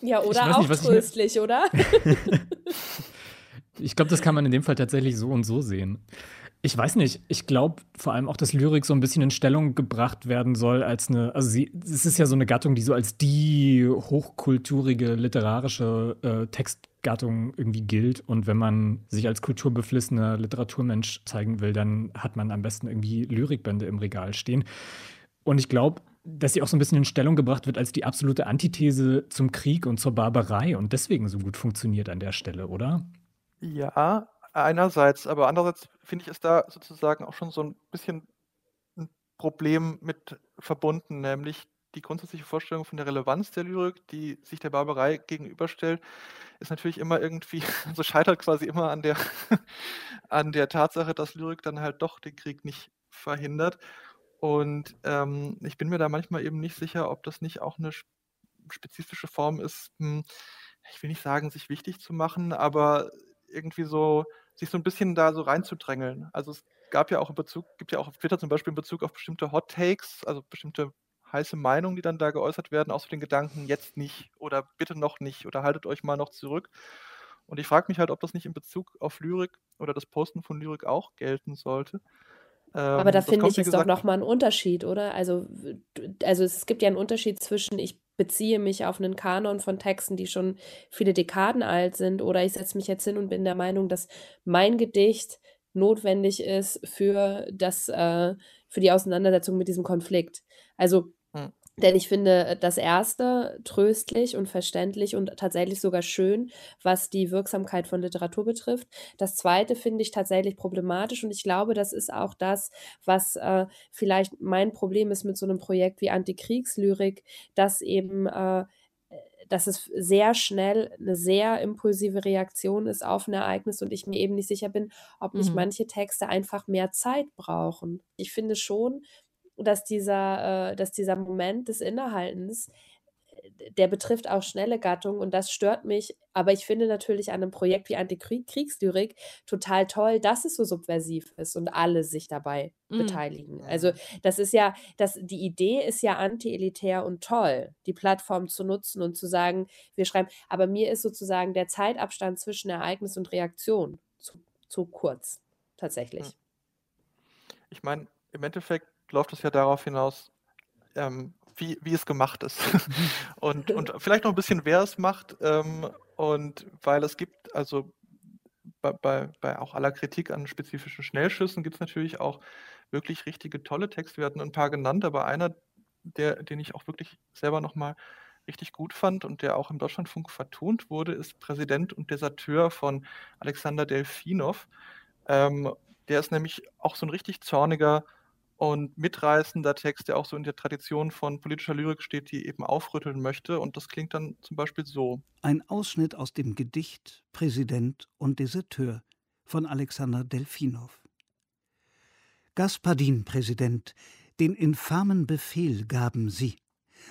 Ja, oder auch nicht, was ich mir- tröstlich, oder? Ich glaube, das kann man in dem Fall tatsächlich so und so sehen. Ich weiß nicht, ich glaube vor allem auch, dass Lyrik so ein bisschen in Stellung gebracht werden soll als eine, also sie, es ist ja so eine Gattung, die so als die hochkulturige literarische äh, Textgattung irgendwie gilt. Und wenn man sich als kulturbeflissener Literaturmensch zeigen will, dann hat man am besten irgendwie Lyrikbände im Regal stehen. Und ich glaube, dass sie auch so ein bisschen in Stellung gebracht wird als die absolute Antithese zum Krieg und zur Barbarei und deswegen so gut funktioniert an der Stelle, oder? Ja, einerseits, aber andererseits finde ich, ist da sozusagen auch schon so ein bisschen ein Problem mit verbunden, nämlich die grundsätzliche Vorstellung von der Relevanz der Lyrik, die sich der Barbarei gegenüberstellt, ist natürlich immer irgendwie also scheitert quasi immer an der an der Tatsache, dass Lyrik dann halt doch den Krieg nicht verhindert. Und, ähm, ich bin mir da manchmal eben nicht sicher, ob das nicht auch eine sp spezifische Form ist, hm, ich will nicht sagen, sich wichtig zu machen, aber irgendwie so sich so ein bisschen da so reinzudrängeln. Also, es gab ja auch in Bezug gibt ja auch auf Twitter zum Beispiel in Bezug auf bestimmte Hot Takes, also bestimmte heiße Meinungen, die dann da geäußert werden, auch so den Gedanken: „Jetzt nicht“ oder „Bitte noch nicht“ oder „Haltet euch mal noch zurück.“ Und ich frage mich halt, ob das nicht in Bezug auf Lyrik oder das Posten von Lyrik auch gelten sollte. Aber da Ähm, das finde ich, ist doch gesagt noch mal 'n Unterschied, oder? Also, also, es gibt ja einen Unterschied zwischen, ich beziehe mich auf einen Kanon von Texten, die schon viele Dekaden alt sind, oder ich setze mich jetzt hin und bin der Meinung, dass mein Gedicht notwendig ist für das äh, für die Auseinandersetzung mit diesem Konflikt. Also. Denn ich finde das Erste tröstlich und verständlich und tatsächlich sogar schön, was die Wirksamkeit von Literatur betrifft. Das Zweite finde ich tatsächlich problematisch und ich glaube, das ist auch das, was, äh, vielleicht mein Problem ist mit so 'nem Projekt wie Antikriegslyrik, dass eben, äh, dass es sehr schnell 'ne sehr impulsive Reaktion ist auf 'n Ereignis und ich mir eben nicht sicher bin, ob nicht Mhm. manche Texte einfach mehr Zeit brauchen. Ich finde schon, dass dieser äh, dass dieser Moment des Innehaltens, äh, der betrifft auch schnelle Gattungen und das stört mich. Aber ich finde natürlich an 'nem Projekt wie Antikrieg Kriegslyrik total toll, dass es so subversiv ist und alle sich dabei Mhm. beteiligen. Also, das ist ja das die Idee ist ja antielitär und toll, die Plattform zu nutzen und zu sagen: „Wir schreiben“ aber mir ist sozusagen der Zeitabstand zwischen Ereignis und Reaktion zu zu kurz, tatsächlich. Ich meine, im Endeffekt läuft es ja darauf hinaus, ähm, wie wie es gemacht ist. Und und vielleicht noch ein bisschen, wer es macht, ähm, und weil es gibt also bei bei bei auch aller Kritik an spezifischen Schnellschüssen gibt es natürlich auch wirklich richtige tolle Texte. Wir hatten ein paar genannt, aber einer, der den ich auch wirklich selber noch mal richtig gut fand und der auch im Deutschlandfunk vertont wurde, ist Präsident und Deserteur von Alexander Delfinov. Ähm, der ist nämlich auch so ein richtig zorniger und mitreißender Text, der auch so in der Tradition von politischer Lyrik steht, die eben aufrütteln möchte. Und das klingt dann zum Beispiel so. Ein Ausschnitt aus dem Gedicht Präsident und Deserteur von Alexander Delfinov. Gaspadin, Präsident, den infamen Befehl gaben sie.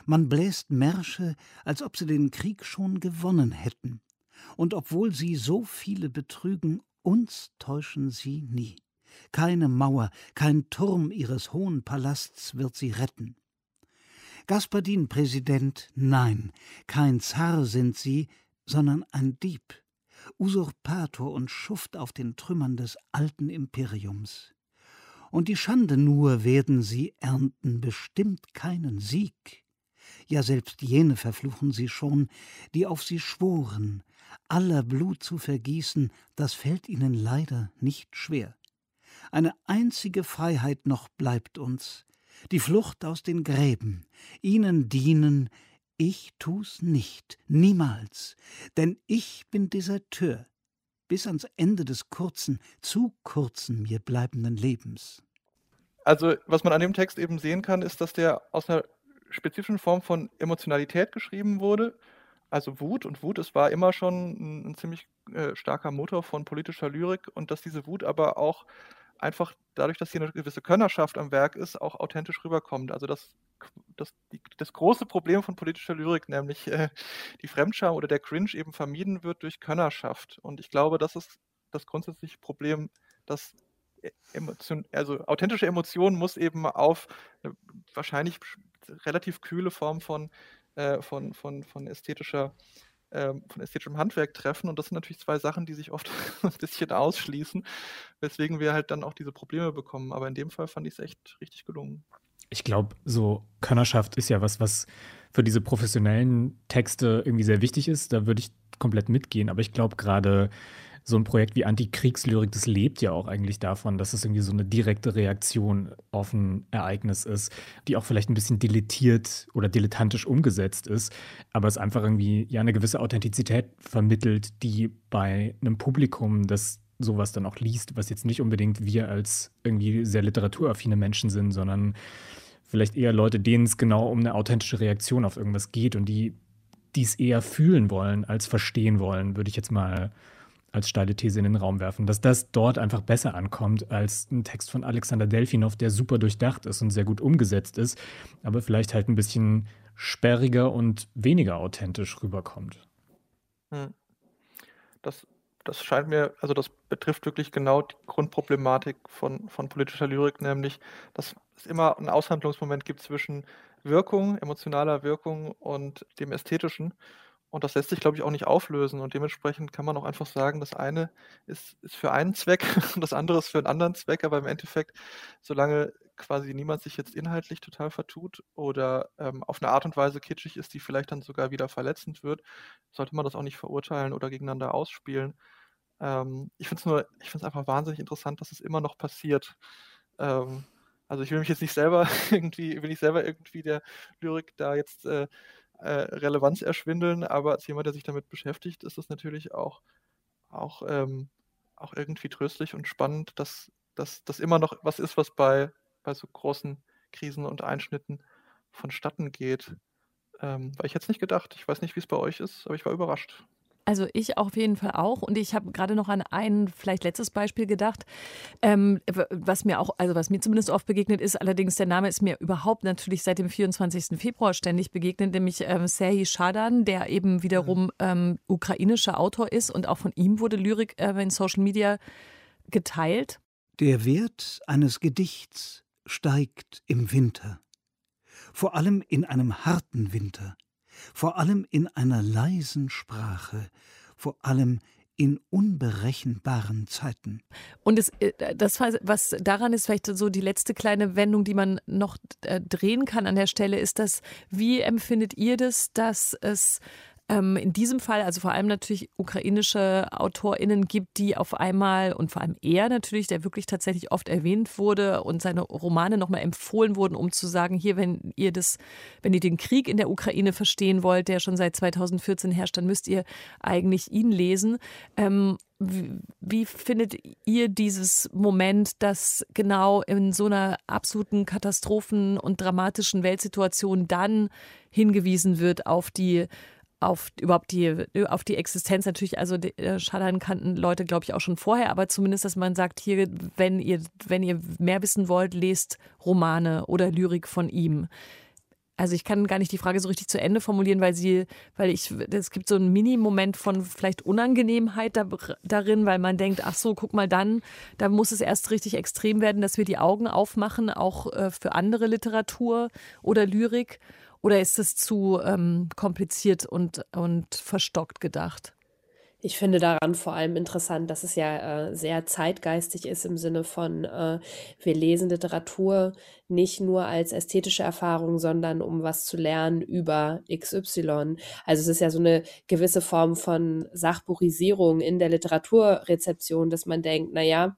Man bläst Märsche, als ob sie den Krieg schon gewonnen hätten. Und obwohl sie so viele betrügen, uns täuschen sie nie. Keine Mauer, kein Turm ihres hohen Palasts wird sie retten. Gaspadin, Präsident, nein, kein Zar sind sie, sondern ein Dieb, Usurpator und Schuft auf den Trümmern des alten Imperiums. Und die Schande nur werden sie ernten, bestimmt keinen Sieg. Ja, selbst jene verfluchen sie schon, die auf sie schworen, aller Blut zu vergießen, das fällt ihnen leider nicht schwer. Eine einzige Freiheit noch bleibt uns, die Flucht aus den Gräben, ihnen dienen, ich tu's nicht, niemals, denn ich bin Deserteur, bis ans Ende des kurzen, zu kurzen mir bleibenden Lebens. Also, was man an dem Text eben sehen kann, ist, dass der aus einer spezifischen Form von Emotionalität geschrieben wurde. Also Wut und Wut, es war immer schon ein, ein ziemlich äh, starker Motor von politischer Lyrik und dass diese Wut aber auch einfach dadurch, dass hier eine gewisse Könnerschaft am Werk ist, auch authentisch rüberkommt. Also das, das, die, das große Problem von politischer Lyrik, nämlich äh, die Fremdscham oder der Cringe eben vermieden wird durch Könnerschaft. Und ich glaube, das ist das grundsätzliche Problem, dass e, Emotion, also authentische Emotion muss eben auf eine wahrscheinlich relativ kühle Form von, äh, von, von, von ästhetischer ähm, von ästhetischem Handwerk treffen. Und das sind natürlich zwei Sachen, die sich oft ein bisschen ausschließen, weswegen wir halt dann auch diese Probleme bekommen. Aber in dem Fall fand ich es echt richtig gelungen. Ich glaube, so Könnerschaft ist ja was, was für diese professionellen Texte irgendwie sehr wichtig ist. Da würde ich komplett mitgehen. Aber ich glaube gerade so ein Projekt wie Antikriegslyrik, das lebt ja auch eigentlich davon, dass es irgendwie so eine direkte Reaktion auf ein Ereignis ist, die auch vielleicht ein bisschen dilettiert oder dilettantisch umgesetzt ist, aber es einfach irgendwie ja eine gewisse Authentizität vermittelt, die bei einem Publikum, das sowas dann auch liest, was jetzt nicht unbedingt wir als irgendwie sehr literaturaffine Menschen sind, sondern vielleicht eher Leute, denen es genau um eine authentische Reaktion auf irgendwas geht und die dies eher fühlen wollen als verstehen wollen, würde ich jetzt mal als steile These in den Raum werfen, dass das dort einfach besser ankommt als ein Text von Alexander Delfinov, der super durchdacht ist und sehr gut umgesetzt ist, aber vielleicht halt ein bisschen sperriger und weniger authentisch rüberkommt. Hm. Das, das scheint mir, also das betrifft wirklich genau die Grundproblematik von, von politischer Lyrik, nämlich, dass es immer einen Aushandlungsmoment gibt zwischen Wirkung, emotionaler Wirkung und dem Ästhetischen. Und das lässt sich, glaube ich, auch nicht auflösen. Und dementsprechend kann man auch einfach sagen, das eine ist, ist für einen Zweck und das andere ist für einen anderen Zweck. Aber im Endeffekt, solange quasi niemand sich jetzt inhaltlich total vertut oder ähm, auf eine Art und Weise kitschig ist, die vielleicht dann sogar wieder verletzend wird, sollte man das auch nicht verurteilen oder gegeneinander ausspielen. Ähm, ich finde es nur, ich finde es einfach wahnsinnig interessant, dass es immer noch passiert. Ähm, also ich will mich jetzt nicht selber irgendwie, will ich selber irgendwie der Lyrik da jetzt äh, äh, Relevanz erschwindeln, aber als jemand, der sich damit beschäftigt, ist es natürlich auch, auch, ähm, auch irgendwie tröstlich und spannend, dass das immer noch was ist, was bei, bei so großen Krisen und Einschnitten vonstatten geht. Ähm, weil ich jetzt nicht gedacht, ich weiß nicht, wie es bei euch ist, aber ich war überrascht. Also ich auf jeden Fall auch. Und ich habe gerade noch an ein vielleicht letztes Beispiel gedacht, ähm, was mir auch, also was mir zumindest oft begegnet ist, allerdings der Name ist mir überhaupt natürlich seit dem 24. Februar ständig begegnet, nämlich ähm, Serhii Shadan, der eben wiederum mhm. ähm, ukrainischer Autor ist und auch von ihm wurde Lyrik äh, in Social Media geteilt. Der Wert eines Gedichts steigt im Winter, vor allem in einem harten Winter vor allem in einer leisen Sprache, vor allem in unberechenbaren Zeiten. Und es, äh, das, was daran ist, vielleicht so die letzte kleine Wendung, die man noch äh, drehen kann an der Stelle, ist das, wie empfindet ihr das, dass es ähm, in diesem Fall, also vor allem natürlich ukrainische AutorInnen gibt, die auf einmal und vor allem er natürlich, der wirklich tatsächlich oft erwähnt wurde und seine Romane nochmal empfohlen wurden, um zu sagen, hier, wenn ihr das, wenn ihr den Krieg in der Ukraine verstehen wollt, der schon seit 2014 herrscht, dann müsst ihr eigentlich ihn lesen. Ähm, wie, wie, findet ihr dieses Moment, dass genau in so einer absoluten Katastrophen- und dramatischen Weltsituation dann hingewiesen wird auf die auf überhaupt die, auf die Existenz natürlich, also äh, Schadan kannten Leute, glaube ich, auch schon vorher, aber zumindest, dass man sagt, hier, wenn ihr, wenn ihr mehr wissen wollt, lest Romane oder Lyrik von ihm. Also ich kann gar nicht die Frage so richtig zu Ende formulieren, weil sie, weil ich, es gibt so einen Mini-Moment von vielleicht Unangenehmheit da, darin, weil man denkt, ach so, guck mal dann, da muss es erst richtig extrem werden, dass wir die Augen aufmachen, auch äh, für andere Literatur oder Lyrik. Oder ist es zu ähm, kompliziert und, und verstockt gedacht? Ich finde daran vor allem interessant, dass es ja äh, sehr zeitgeistig ist im Sinne von, äh, wir lesen Literatur nicht nur als ästhetische Erfahrung, sondern um was zu lernen über XY. Also es ist ja so eine gewisse Form von Sachburisierung in der Literaturrezeption, dass man denkt, naja,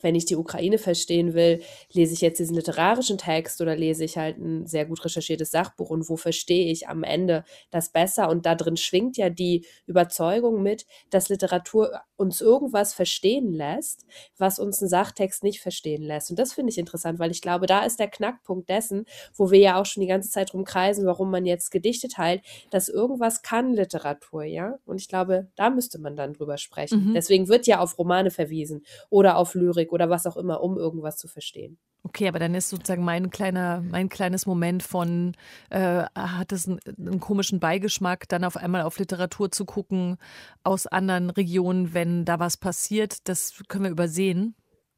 wenn ich die Ukraine verstehen will, lese ich jetzt diesen literarischen Text oder lese ich halt ein sehr gut recherchiertes Sachbuch und wo verstehe ich am Ende das besser? Und da drin schwingt ja die Überzeugung mit, dass Literatur uns irgendwas verstehen lässt, was uns ein Sachtext nicht verstehen lässt. Und das finde ich interessant, weil ich glaube, da ist der Knackpunkt dessen, wo wir ja auch schon die ganze Zeit rumkreisen, warum man jetzt gedichtet halt, dass irgendwas kann Literatur, ja? Und ich glaube, da müsste man dann drüber sprechen. Mhm. Deswegen wird ja auf Romane verwiesen oder auf Lyrik oder was auch immer, um irgendwas zu verstehen. Okay, aber dann ist sozusagen mein kleiner, mein kleines Moment von, äh, hat es einen, einen, komischen Beigeschmack, dann auf einmal auf Literatur zu gucken aus anderen Regionen, wenn da was passiert, das können wir übersehen.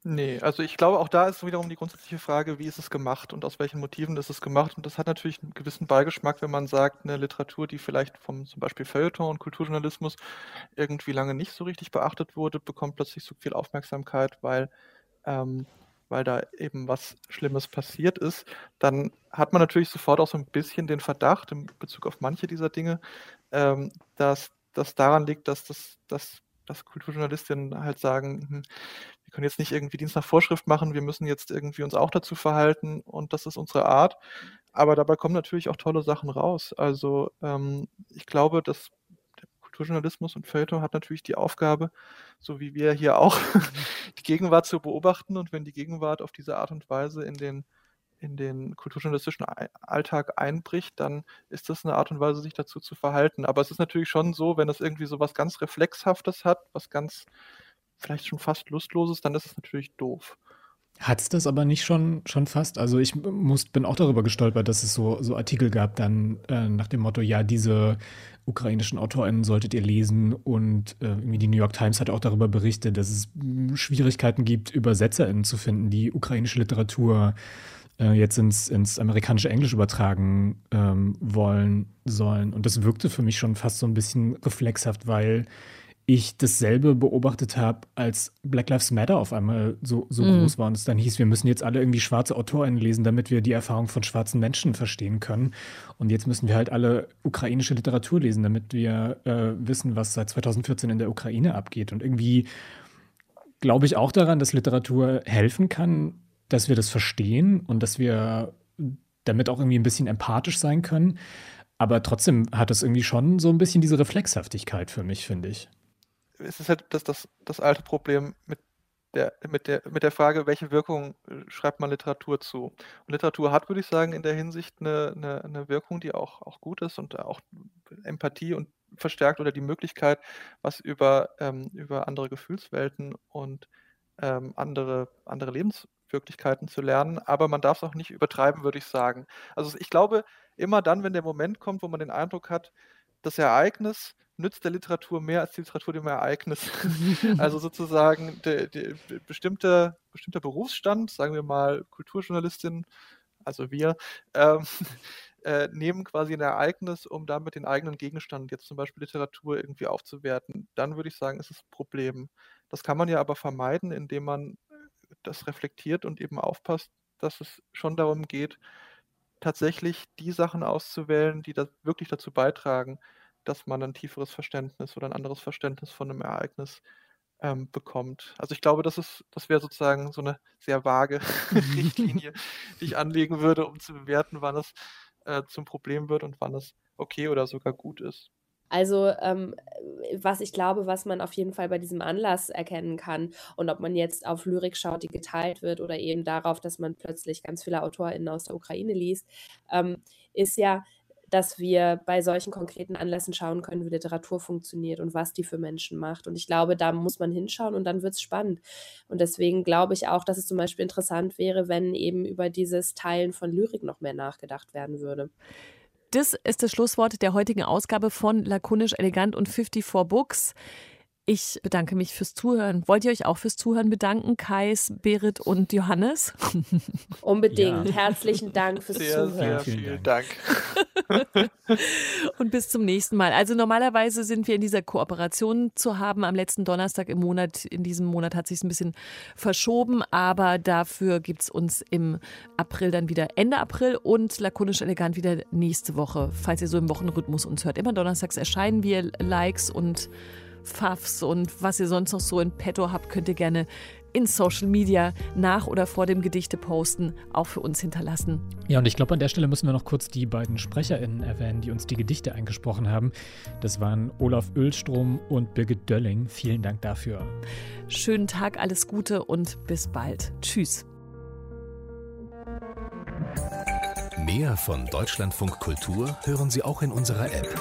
Nee, also ich glaube, auch da ist wiederum die grundsätzliche Frage, wie ist es gemacht und aus welchen Motiven ist es gemacht. Und das hat natürlich einen gewissen Beigeschmack, wenn man sagt, eine Literatur, die vielleicht vom zum Beispiel Feuilleton und Kulturjournalismus irgendwie lange nicht so richtig beachtet wurde, bekommt plötzlich so viel Aufmerksamkeit, weil, ähm, weil da eben was Schlimmes passiert ist. Dann hat man natürlich sofort auch so ein bisschen den Verdacht in Bezug auf manche dieser Dinge, ähm, dass das daran liegt, dass das dass Kulturjournalistinnen halt sagen, hm, können jetzt nicht irgendwie Dienst nach Vorschrift machen, wir müssen jetzt irgendwie uns auch dazu verhalten und das ist unsere Art. Aber dabei kommen natürlich auch tolle Sachen raus. Also ähm, ich glaube, dass Kulturjournalismus und Feuilleton hat natürlich die Aufgabe, so wie wir hier auch, die Gegenwart zu beobachten. Und wenn die Gegenwart auf diese Art und Weise in den in den kulturjournalistischen Alltag einbricht, dann ist das eine Art und Weise, sich dazu zu verhalten. Aber es ist natürlich schon so, wenn es irgendwie so was ganz Reflexhaftes hat, was ganz vielleicht schon fast Lustloses, dann ist es natürlich doof. Hat es das aber nicht schon, schon fast? Also ich muss, bin auch darüber gestolpert, dass es so, so Artikel gab dann äh, nach dem Motto, ja, diese ukrainischen AutorInnen solltet ihr lesen und äh, irgendwie die New York Times hat auch darüber berichtet, dass es Schwierigkeiten gibt, ÜbersetzerInnen zu finden, die ukrainische Literatur äh, jetzt ins, ins amerikanische Englisch übertragen ähm, wollen sollen. Und das wirkte für mich schon fast so ein bisschen reflexhaft, weil ich dasselbe beobachtet habe, als Black Lives Matter auf einmal so, so mhm. groß war und es dann hieß, wir müssen jetzt alle irgendwie schwarze AutorInnen lesen, damit wir die Erfahrung von schwarzen Menschen verstehen können. Und jetzt müssen wir halt alle ukrainische Literatur lesen, damit wir äh, wissen, was seit 2014 in der Ukraine abgeht. Und irgendwie glaube ich auch daran, dass Literatur helfen kann, dass wir das verstehen und dass wir damit auch irgendwie ein bisschen empathisch sein können. Aber trotzdem hat es irgendwie schon so ein bisschen diese Reflexhaftigkeit für mich, finde ich. Es ist halt das, das, das alte Problem mit der, mit, der, mit der Frage, welche Wirkung äh, schreibt man Literatur zu. Und Literatur hat, würde ich sagen, in der Hinsicht eine, eine, eine Wirkung, die auch, auch gut ist und auch Empathie und verstärkt oder die Möglichkeit, was über, ähm, über andere Gefühlswelten und ähm, andere, andere Lebens, Wirklichkeiten zu lernen, aber man darf es auch nicht übertreiben, würde ich sagen. Also ich glaube, immer dann, wenn der Moment kommt, wo man den Eindruck hat, das Ereignis nützt der Literatur mehr als die Literatur dem Ereignis. also sozusagen der, der bestimmte, bestimmter Berufsstand, sagen wir mal Kulturjournalistin, also wir, ähm, äh, nehmen quasi ein Ereignis, um damit den eigenen Gegenstand, jetzt zum Beispiel Literatur, irgendwie aufzuwerten. Dann würde ich sagen, ist es ein Problem. Das kann man ja aber vermeiden, indem man das reflektiert und eben aufpasst, dass es schon darum geht, tatsächlich die Sachen auszuwählen, die da wirklich dazu beitragen, dass man ein tieferes Verständnis oder ein anderes Verständnis von einem Ereignis ähm, bekommt. Also ich glaube, das ist, das wäre sozusagen so eine sehr vage Richtlinie, die ich anlegen würde, um zu bewerten, wann es äh, zum Problem wird und wann es okay oder sogar gut ist. Also, ähm, was ich glaube, was man auf jeden Fall bei diesem Anlass erkennen kann und ob man jetzt auf Lyrik schaut, die geteilt wird oder eben darauf, dass man plötzlich ganz viele AutorInnen aus der Ukraine liest, ähm, ist ja, dass wir bei solchen konkreten Anlässen schauen können, wie Literatur funktioniert und was die für Menschen macht. Und ich glaube, da muss man hinschauen und dann wird es spannend. Und deswegen glaube ich auch, dass es zum Beispiel interessant wäre, wenn eben über dieses Teilen von Lyrik noch mehr nachgedacht werden würde. Das ist das Schlusswort der heutigen Ausgabe von Lakonisch Elegant und 54 Books. Ich bedanke mich fürs Zuhören. Wollt ihr euch auch fürs Zuhören bedanken, Kais, Berit und Johannes? Unbedingt. Ja. Herzlichen Dank fürs sehr, Zuhören. Sehr vielen Dank. und bis zum nächsten Mal. Also normalerweise sind wir in dieser Kooperation zu haben am letzten Donnerstag im Monat. In diesem Monat hat sich ein bisschen verschoben, aber dafür gibt es uns im April dann wieder Ende April und lakonisch elegant wieder nächste Woche. Falls ihr so im Wochenrhythmus uns hört. Immer donnerstags erscheinen wir Likes und Pfaffs und was ihr sonst noch so in petto habt, könnt ihr gerne in Social Media nach oder vor dem Gedichte posten, auch für uns hinterlassen. Ja, und ich glaube, an der Stelle müssen wir noch kurz die beiden SprecherInnen erwähnen, die uns die Gedichte eingesprochen haben. Das waren Olaf Ölstrom und Birgit Dölling. Vielen Dank dafür. Schönen Tag, alles Gute und bis bald. Tschüss. Mehr von Deutschlandfunk Kultur hören Sie auch in unserer App